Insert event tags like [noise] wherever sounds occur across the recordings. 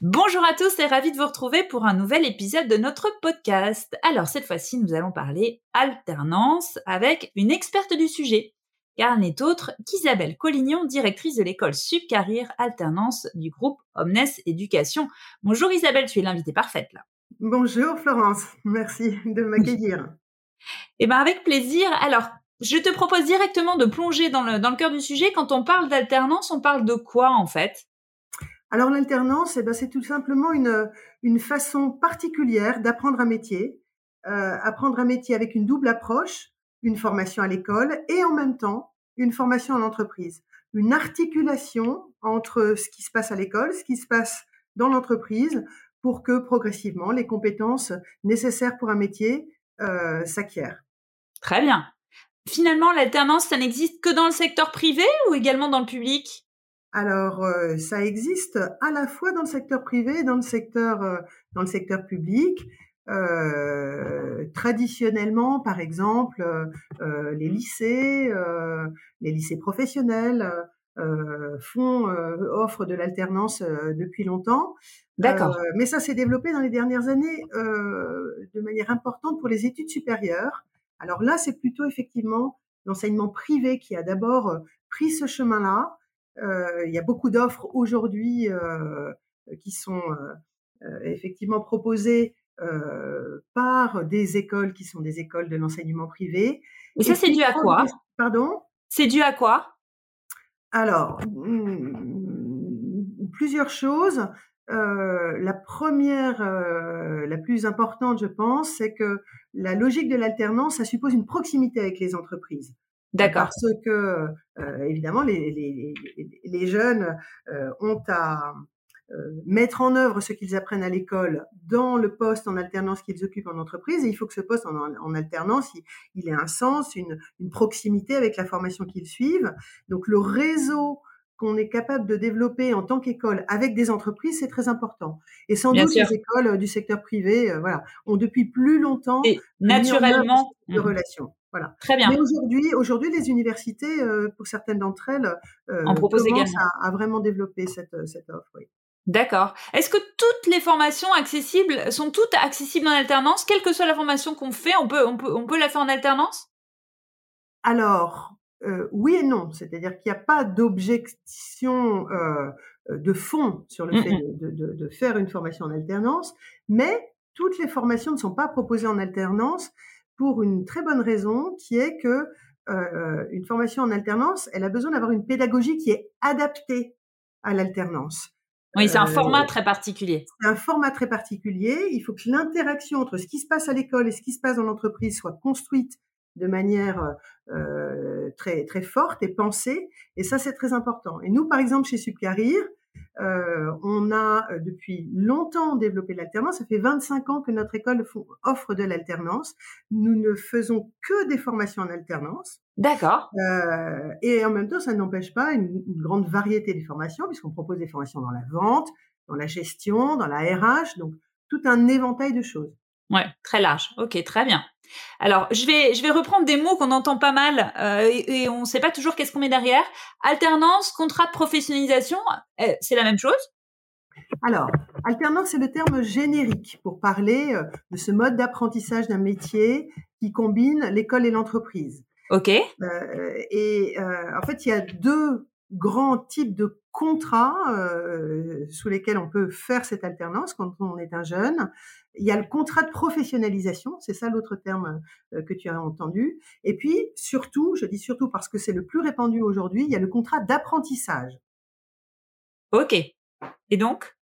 Bonjour à tous et ravi de vous retrouver pour un nouvel épisode de notre podcast. Alors cette fois-ci, nous allons parler alternance avec une experte du sujet, car elle n'est autre qu'Isabelle Collignon, directrice de l'école Subcarrière Alternance du groupe Omnes Éducation. Bonjour Isabelle, tu es l'invitée parfaite là. Bonjour Florence, merci de m'accueillir. Eh bien avec plaisir. Alors, je te propose directement de plonger dans le, dans le cœur du sujet. Quand on parle d'alternance, on parle de quoi en fait? Alors l'alternance, eh ben, c'est tout simplement une, façon particulière d'apprendre un métier, euh, apprendre un métier avec une double approche, une formation à l'école et en même temps une formation en entreprise, une articulation entre ce qui se passe à l'école, ce qui se passe dans l'entreprise, pour que progressivement les compétences nécessaires pour un métier euh, s'acquièrent. Très bien. Finalement, l'alternance, ça n'existe que dans le secteur privé ou également dans le public? Alors, euh, ça existe à la fois dans le secteur privé et dans le secteur, euh, dans le secteur public. Euh, traditionnellement, par exemple, les lycées, les lycées professionnels font offrent de l'alternance depuis longtemps. D'accord. mais ça s'est développé dans les dernières années de manière importante pour les études supérieures. Alors là, c'est plutôt effectivement l'enseignement privé qui a d'abord pris ce chemin-là euh, il y a beaucoup d'offres aujourd'hui euh, qui sont euh, effectivement proposées par des écoles qui sont des écoles de l'enseignement privé. Et ça, c'est dû à quoi? Pardon? C'est dû à quoi? Alors, hmm, plusieurs choses. la première, la plus importante, je pense, c'est que la logique de l'alternance, ça suppose une proximité avec les entreprises. D'accord. Parce que, euh, évidemment, les, les, les jeunes euh, ont à euh, mettre en œuvre ce qu'ils apprennent à l'école dans le poste en alternance qu'ils occupent en entreprise. Il faut que ce poste en, en alternance, il, il, ait un sens, une, une proximité avec la formation qu'ils suivent. Donc, le réseau qu'on est capable de développer en tant qu'école avec des entreprises, c'est très important. Et sans doute les écoles du secteur privé, voilà, ont depuis plus longtemps et naturellement de mmh. relations. Voilà. Très bien. Mais aujourd'hui, aujourd'hui, les universités, euh, pour certaines d'entre elles, euh, en commencent à, à, vraiment développer cette, euh, cette offre. Oui. D'accord. Est-ce que toutes les formations accessibles sont toutes accessibles en alternance, quelle que soit la formation qu'on fait, on peut, on peut, on peut la faire en alternance? Alors, euh, oui et non. C'est-à-dire qu'il n'y a pas d'objection euh, de fond sur le mmh fait de, de, de, faire une formation en alternance, mais toutes les formations ne sont pas proposées en alternance pour une très bonne raison qui est que euh, une formation en alternance, elle a besoin d'avoir une pédagogie qui est adaptée à l'alternance. Oui, c'est un format très particulier. C'est un format très particulier. Il faut que l'interaction entre ce qui se passe à l'école et ce qui se passe dans l'entreprise soit construite de manière euh, très très forte et pensée. Et ça, c'est très important. Et nous, par exemple, chez Subcarrière, euh, on a euh, depuis longtemps développé l'alternance. Ça fait 25 ans que notre école offre de l'alternance. Nous ne faisons que des formations en alternance. D'accord. Euh, et en même temps, ça n'empêche pas une, une, grande variété des formations, puisqu'on propose des formations dans la vente, dans la gestion, dans la RH, donc tout un éventail de choses. Ouais, très large. Ok, très bien. Alors, je vais, je vais reprendre des mots qu'on entend pas mal euh, et, et, on ne sait pas toujours qu'est-ce qu'on met derrière. Alternance, contrat de professionnalisation, euh, c'est la même chose? Alors, alternance, c'est le terme générique pour parler euh, de ce mode d'apprentissage d'un métier qui combine l'école et l'entreprise. Ok. Et en fait, il y a deux grands types de contrats euh, sous lesquels on peut faire cette alternance quand on est un jeune. Il y a le contrat de professionnalisation, c'est ça l'autre terme euh, que tu as entendu. Et puis surtout, je dis surtout parce que c'est le plus répandu aujourd'hui, il y a le contrat d'apprentissage. Ok. Et donc?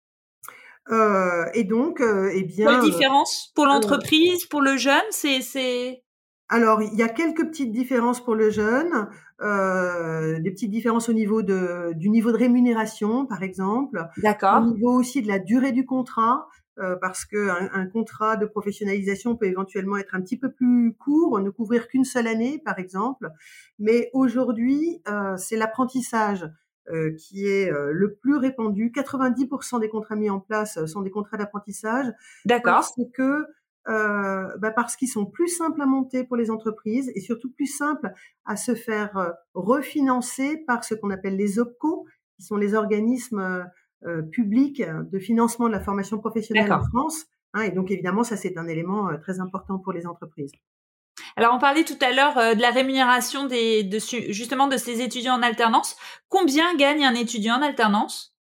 Euh, Et donc, euh, eh bien. Quelle différence pour l'entreprise, pour le jeune? C'est alors, il y a quelques petites différences pour le jeune, euh, des petites différences au niveau de, du niveau de rémunération, par exemple. D'accord. Au niveau aussi de la durée du contrat, euh, parce que un, contrat de professionnalisation peut éventuellement être un petit peu plus court, ne couvrir qu'une seule année, par exemple. Mais aujourd'hui, euh, c'est l'apprentissage euh, qui est euh, le plus répandu. 90% des contrats mis en place sont des contrats d'apprentissage. D'accord. Que euh, bah parce qu'ils sont plus simples à monter pour les entreprises et surtout plus simples à se faire euh, refinancer par ce qu'on appelle les OPCO, qui sont les organismes euh, publics de financement de la formation professionnelle en France. Hein, et donc évidemment, ça c'est un élément très important pour les entreprises. Alors, on parlait tout à l'heure de la rémunération des, de, justement de ces étudiants en alternance. Combien gagne un étudiant en alternance?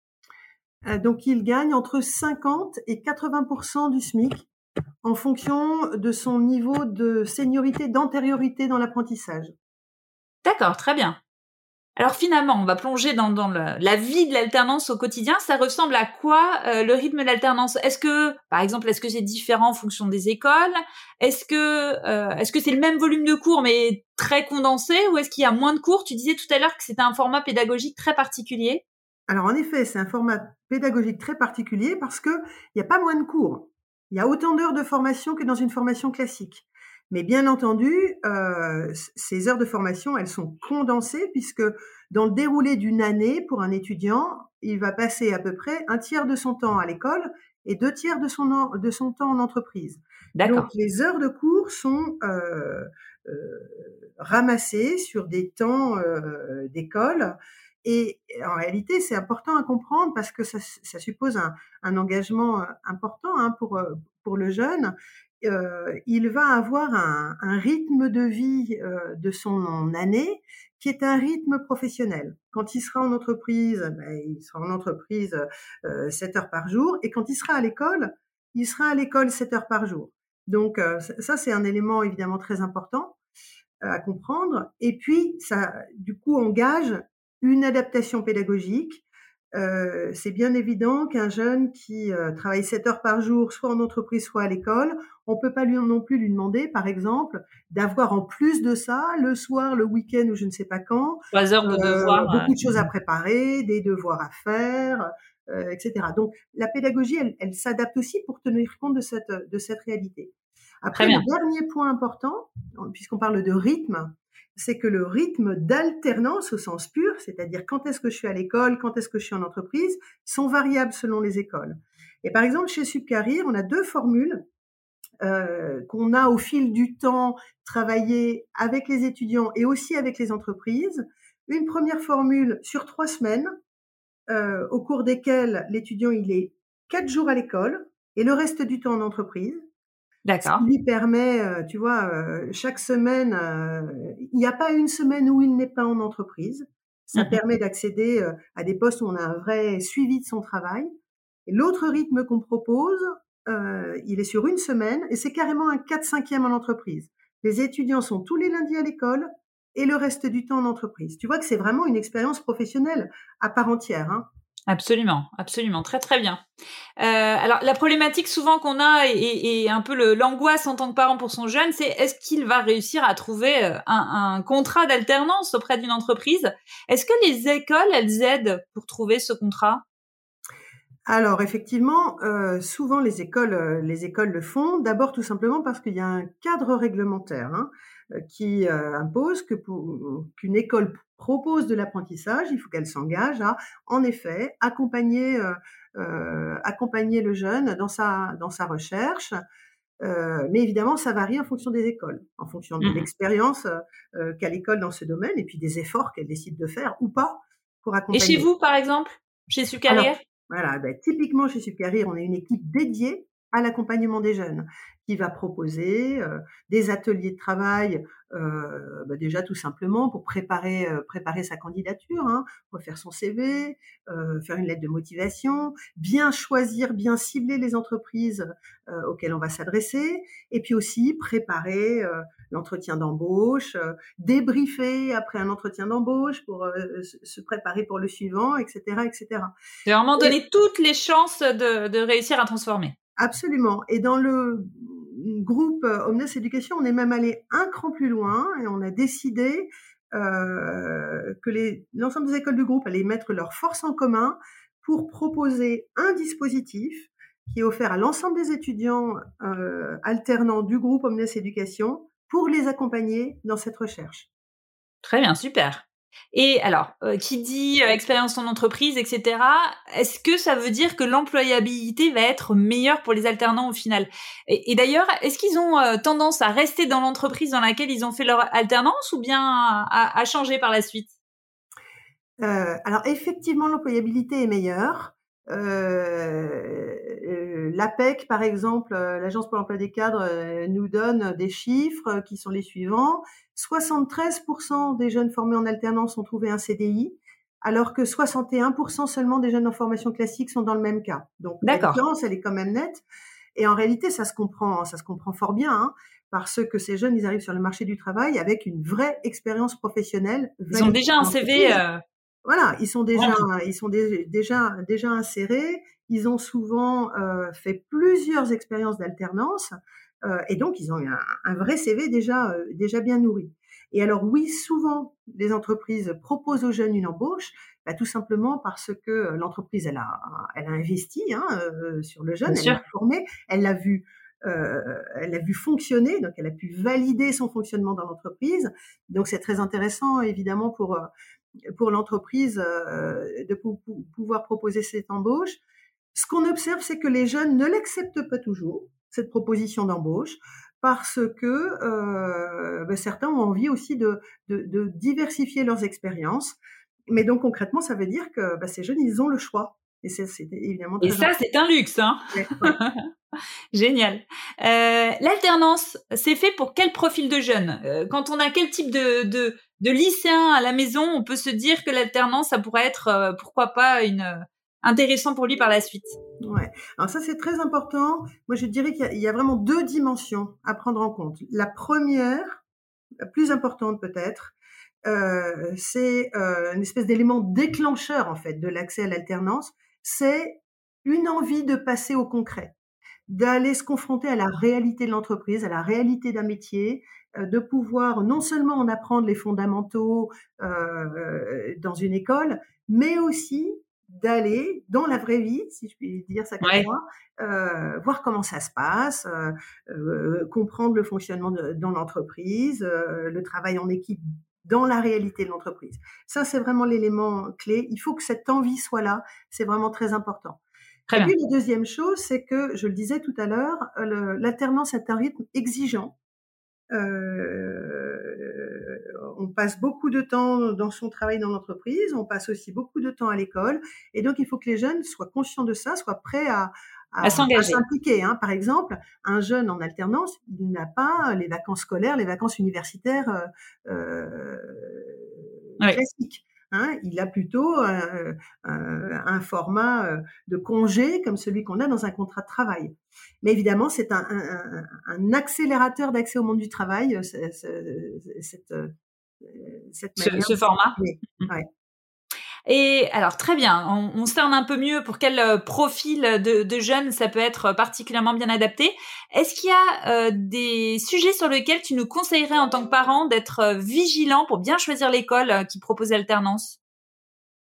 Donc, il gagne entre 50 et 80% du SMIC en fonction de son niveau de seniorité, d'antériorité dans l'apprentissage. D'accord, très bien. Alors finalement, on va plonger dans, la vie de l'alternance au quotidien. Ça ressemble à quoi euh, le rythme de l'alternance? Est-ce que, par exemple, est-ce que c'est différent en fonction des écoles? Est-ce que euh, est-ce que c'est le même volume de cours mais très condensé? Ou est-ce qu'il y a moins de cours? Tu disais tout à l'heure que c'était un format pédagogique très particulier. Alors en effet, c'est un format pédagogique très particulier parce que il n'y a pas moins de cours. Il y a autant d'heures de formation que dans une formation classique. Mais bien entendu, euh, ces heures de formation, elles sont condensées puisque dans le déroulé d'une année, pour un étudiant, il va passer à peu près un tiers de son temps à l'école et deux tiers de son, de son temps en entreprise. Donc les heures de cours sont euh, euh, ramassées sur des temps d'école et en réalité, c'est important à comprendre parce que ça, ça suppose un, un, engagement euh, important hein, pour, euh, pour le jeune. Euh, il va avoir un, un rythme de vie euh, de son année qui est un rythme professionnel. Quand il sera en entreprise, ben, il sera en entreprise euh, 7 heures par jour, et quand il sera à l'école, il sera à l'école 7 heures par jour. Donc ça, c'est un élément évidemment très important à comprendre. Et puis, ça, du coup, engage une adaptation pédagogique. Euh, c'est bien évident qu'un jeune qui euh, travaille 7 heures par jour, soit en entreprise, soit à l'école, on peut pas lui non plus lui demander, par exemple, d'avoir en plus de ça, le soir, le week-end ou je ne sais pas quand, heures de euh, devoirs, beaucoup de choses à préparer, des devoirs à faire, etc. Donc la pédagogie, elle, elle s'adapte aussi pour tenir compte de cette de cette réalité. Après, le dernier point important, puisqu'on parle de rythme, c'est que le rythme d'alternance au sens pur, c'est-à-dire quand est-ce que je suis à l'école, quand est-ce que je suis en entreprise, sont variables selon les écoles. Et par exemple, chez Subcarir, on a deux formules euh, qu'on a au fil du temps travaillé avec les étudiants et aussi avec les entreprises. Une première formule sur trois semaines, euh, au cours desquelles l'étudiant il est quatre jours à l'école et le reste du temps en entreprise. D'accord. Ce qui lui permet, euh, tu vois, euh, chaque semaine, euh, il n'y a pas une semaine où il n'est pas en entreprise. Ça mmh permet d'accéder à des postes où on a un vrai suivi de son travail. L'autre rythme qu'on propose, il est sur une semaine et c'est carrément un 4-5e en entreprise. Les étudiants sont tous les lundis à l'école et le reste du temps en entreprise. Tu vois que c'est vraiment une expérience professionnelle à part entière. Hein. Absolument, absolument, très très bien. Euh, alors la problématique souvent qu'on a et, et, un peu l'angoisse en tant que parent pour son jeune, c'est est-ce qu'il va réussir à trouver euh, un, un contrat d'alternance auprès d'une entreprise? Est-ce que les écoles elles aident pour trouver ce contrat? Alors effectivement, euh, souvent les écoles, euh, les écoles le font. D'abord tout simplement parce qu'il y a un cadre réglementaire hein, euh, qui impose que qu'une école propose de l'apprentissage, il faut qu'elle s'engage à, en effet, accompagner, accompagner le jeune dans sa dans sa recherche. mais évidemment, ça varie en fonction des écoles, en fonction de mmh l'expérience qu'a l'école dans ce domaine, et puis des efforts qu'elle décide de faire ou pas pour accompagner. Et chez vous, par exemple, chez Sucarrière voilà, ben, typiquement chez Superir, on a une équipe dédiée à l'accompagnement des jeunes qui va proposer euh, des ateliers de travail euh, bah déjà tout simplement pour préparer euh, préparer sa candidature, hein, refaire son CV, euh, faire une lettre de motivation, bien choisir, bien cibler les entreprises euh, auxquelles on va s'adresser, et puis aussi préparer l'entretien d'embauche, débriefer après un entretien d'embauche pour se préparer pour le suivant, etc., etc. C'est vraiment donner toutes les chances de, de réussir à transformer. Absolument. Et dans le groupe Omnes Éducation, on est même allé un cran plus loin et on a décidé euh, que l'ensemble des écoles du groupe allaient mettre leurs forces en commun pour proposer un dispositif qui est offert à l'ensemble des étudiants euh, alternants du groupe Omnes Éducation pour les accompagner dans cette recherche. Très bien, super. Et alors, euh, qui dit euh, expérience en entreprise, etc., est-ce que ça veut dire que l'employabilité va être meilleure pour les alternants au final? Et, d'ailleurs, est-ce qu'ils ont euh, tendance à rester dans l'entreprise dans laquelle ils ont fait leur alternance ou bien à, changer par la suite? Alors, effectivement, l'employabilité est meilleure. L'APEC, par exemple, l'Agence pour l'emploi des cadres, nous donne des chiffres qui sont les suivants. 73% des jeunes formés en alternance ont trouvé un CDI, alors que 61% seulement des jeunes en formation classique sont dans le même cas. Donc la différence, elle est quand même nette. Et en réalité, ça se comprend, ça se comprend fort bien, hein, parce que ces jeunes, ils arrivent sur le marché du travail avec une vraie expérience professionnelle. Ils ont déjà un CV. Euh, voilà, ils sont déjà, ils sont déjà déjà insérés. Ils ont souvent euh, fait plusieurs expériences d'alternance. Euh, et donc, ils ont un, un vrai CV déjà, euh, déjà bien nourri. Et alors oui, souvent, les entreprises proposent aux jeunes une embauche, bah, tout simplement parce que euh, l'entreprise, elle a, elle a investi hein, sur le jeune, elle l'a formé, elle l'a vu, euh, elle l'a vu fonctionner, donc elle a pu valider son fonctionnement dans l'entreprise. Donc c'est très intéressant, évidemment, pour pour l'entreprise euh, de pouvoir proposer cette embauche. Ce qu'on observe, c'est que les jeunes ne l'acceptent pas toujours cette proposition d'embauche parce que euh, ben, certains ont envie aussi de, diversifier leurs expériences. Mais donc concrètement, ça veut dire que ben, ces jeunes, ils ont le choix. Et c'est évidemment. Et ça, c'est un luxe, hein [laughs] Génial. Euh, l'alternance, c'est fait pour quel profil de jeunes euh, Quand on a quel type de, de, de lycéen à la maison, on peut se dire que l'alternance, ça pourrait être, euh, pourquoi pas, une intéressant pour lui par la suite. Ouais. Alors ça c'est très important. Moi je dirais qu'il y, a vraiment deux dimensions à prendre en compte. La première, la plus importante peut-être, euh, c'est euh, une espèce d'élément déclencheur en fait de l'accès à l'alternance. C'est une envie de passer au concret, d'aller se confronter à la réalité de l'entreprise, à la réalité d'un métier, euh, de pouvoir non seulement en apprendre les fondamentaux euh, dans une école, mais aussi d'aller dans la vraie vie, si je puis dire ça comme ça, euh, voir comment ça se passe, euh, euh, comprendre le fonctionnement de, dans l'entreprise, euh, le travail en équipe dans la réalité de l'entreprise. Ça, c'est vraiment l'élément clé. Il faut que cette envie soit là. C'est vraiment très important. Très Et puis la deuxième chose, c'est que, je le disais tout à l'heure, l'alternance est un rythme exigeant. Euh, on passe beaucoup de temps dans son travail dans l'entreprise, on passe aussi beaucoup de temps à l'école, et donc il faut que les jeunes soient conscients de ça, soient prêts à, à, s'impliquer. Hein. Par exemple, un jeune en alternance, il n'a pas les vacances scolaires, les vacances universitaires euh, euh classiques. Hein, il a plutôt euh, euh, un format euh, de congé comme celui qu'on a dans un contrat de travail. Mais évidemment, c'est un, accélérateur d'accès au monde du travail, cette, cette ce, format. Et alors très bien, on, on, cerne un peu mieux pour quel euh, profil de, jeunes ça peut être particulièrement bien adapté. Est-ce qu'il y a euh, des sujets sur lesquels tu nous conseillerais en tant que parent d'être euh, vigilant pour bien choisir l'école qui propose l'alternance?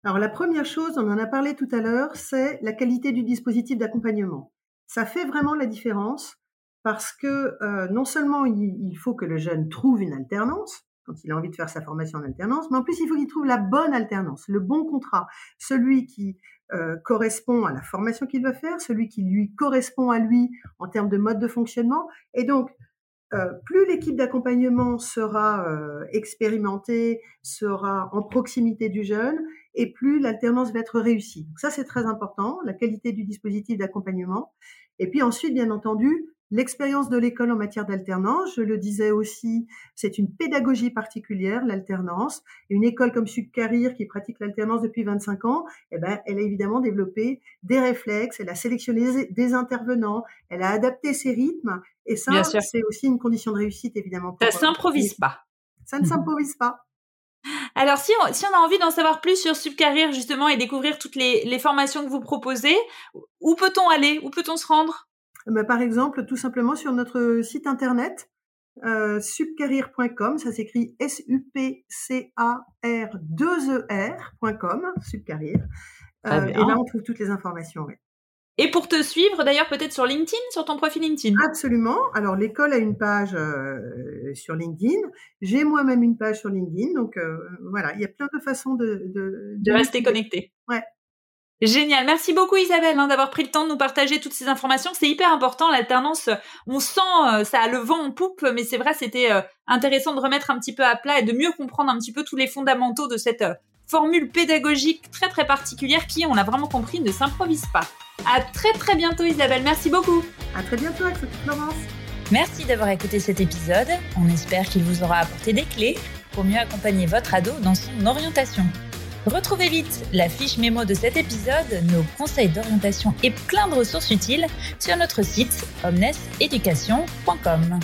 Alors la première chose, on en a parlé tout à l'heure, c'est la qualité du dispositif d'accompagnement. Ça fait vraiment la différence parce que non seulement il faut que le jeune trouve une alternance, quand il a envie de faire sa formation en alternance, mais en plus il faut qu'il trouve la bonne alternance, le bon contrat, celui qui euh, correspond à la formation qu'il veut faire, celui qui lui correspond à lui en termes de mode de fonctionnement. Et donc, euh, plus l'équipe d'accompagnement sera euh, expérimentée, sera en proximité du jeune, et plus l'alternance va être réussie. Donc ça, c'est très important, la qualité du dispositif d'accompagnement. Et puis ensuite, bien entendu, L'expérience de l'école en matière d'alternance, je le disais aussi, c'est une pédagogie particulière, l'alternance. Une école comme Subcarrière qui pratique l'alternance depuis 25 ans, eh ben, elle a évidemment développé des réflexes, elle a sélectionné des intervenants, elle a adapté ses rythmes. Et ça, c'est aussi une condition de réussite, évidemment. ça ne s'improvise pas. Ça ne s'improvise pas. [laughs] Alors, si on, si on a envie d'en savoir plus sur Subcarrière, justement, et découvrir toutes les, les formations que vous proposez, où peut-on aller? Où peut-on se rendre? Bah, Par exemple, tout simplement sur notre site internet, euh, subcarrière.com, ça s'écrit S-U-P-C-A-R-2-E-R.com, subcarrière. Euh, et là, on trouve toutes les informations. Et pour te suivre, d'ailleurs, peut-être sur LinkedIn, sur ton profil LinkedIn? Absolument. Alors, l'école a une page euh, sur LinkedIn. J'ai moi-même une page sur LinkedIn. Donc, euh, voilà, il y a plein de façons de... De, de rester connecté. Ouais. Génial. Merci beaucoup Isabelle hein, d'avoir pris le temps de nous partager toutes ces informations. C'est hyper important l'alternance. On sent euh, ça a le vent en poupe, mais c'est vrai c'était euh, intéressant de remettre un petit peu à plat et de mieux comprendre un petit peu tous les fondamentaux de cette euh, formule pédagogique très très particulière qui, on l'a vraiment compris, ne s'improvise pas. À très très bientôt Isabelle. Merci beaucoup. À très bientôt avec Florence. Merci d'avoir écouté cet épisode. On espère qu'il vous aura apporté des clés pour mieux accompagner votre ado dans son orientation. Retrouvez vite la fiche mémo de cet épisode, nos conseils d'orientation et plein de ressources utiles sur notre site omneseducation.com.